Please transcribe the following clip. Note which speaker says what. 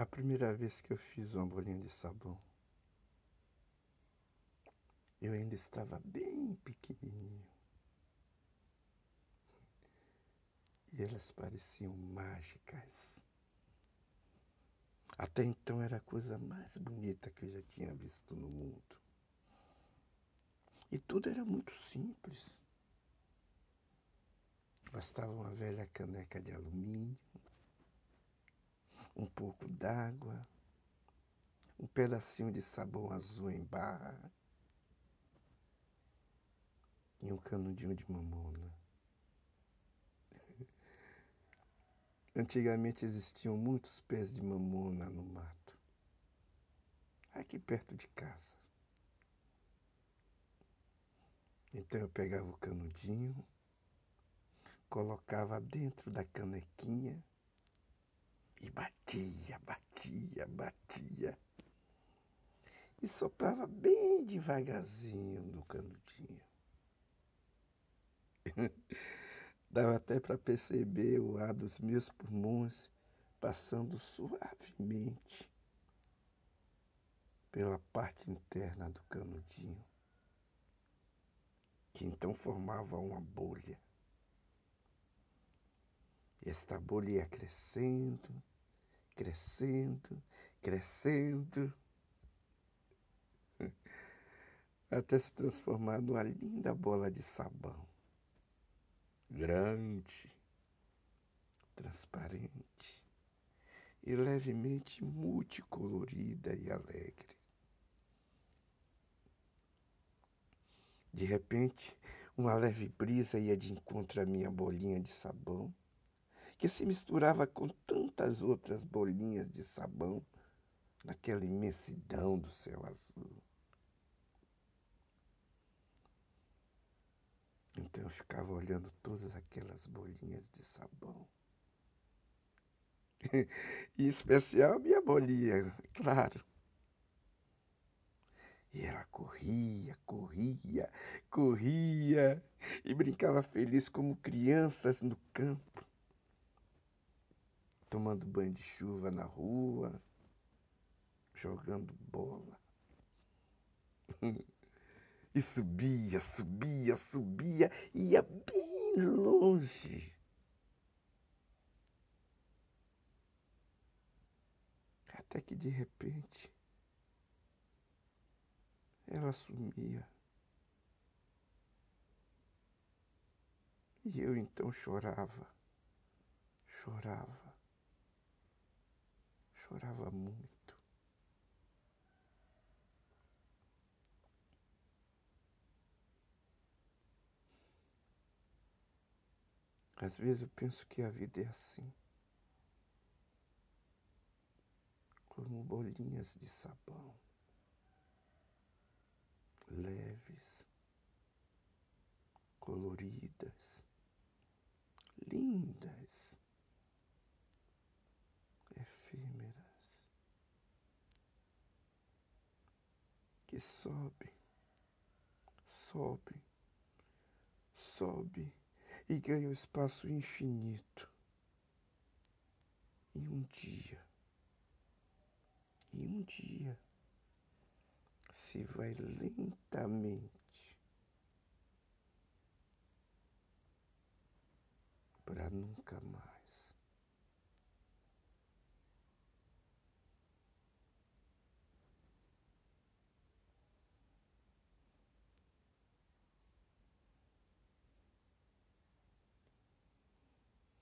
Speaker 1: A primeira vez que eu fiz uma bolinha de sabão, eu ainda estava bem pequenininho. E elas pareciam mágicas. Até então era a coisa mais bonita que eu já tinha visto no mundo. E tudo era muito simples. Bastava uma velha caneca de alumínio, um pouco d'água, um pedacinho de sabão azul em barra e um canudinho de mamona. Antigamente existiam muitos pés de mamona no mato, aqui perto de casa. Então eu pegava o canudinho, colocava dentro da canequinha e batia, batia, batia. E soprava bem devagarzinho no canudinho. Dava até para perceber o ar dos meus pulmões passando suavemente pela parte interna do canudinho, que então formava uma bolha. Esta bolha ia crescendo, crescendo, crescendo, até se transformar numa linda bola de sabão. Grande, transparente e levemente multicolorida e alegre. De repente, uma leve brisa ia de encontro à minha bolinha de sabão que se misturava com tantas outras bolinhas de sabão naquela imensidão do céu azul. Então eu ficava olhando todas aquelas bolinhas de sabão. em especial minha bolinha, claro. E ela corria, corria, corria e brincava feliz como crianças no campo tomando banho de chuva na rua, jogando bola. E subia, subia, subia, ia bem longe. Até que de repente ela sumia. E eu então chorava, chorava chorava muito. Às vezes eu penso que a vida é assim. Como bolinhas de sabão, leves, coloridas, lindas. Que sobe, sobe, sobe e ganha o um espaço infinito. E um dia, e um dia, se vai lentamente para nunca mais.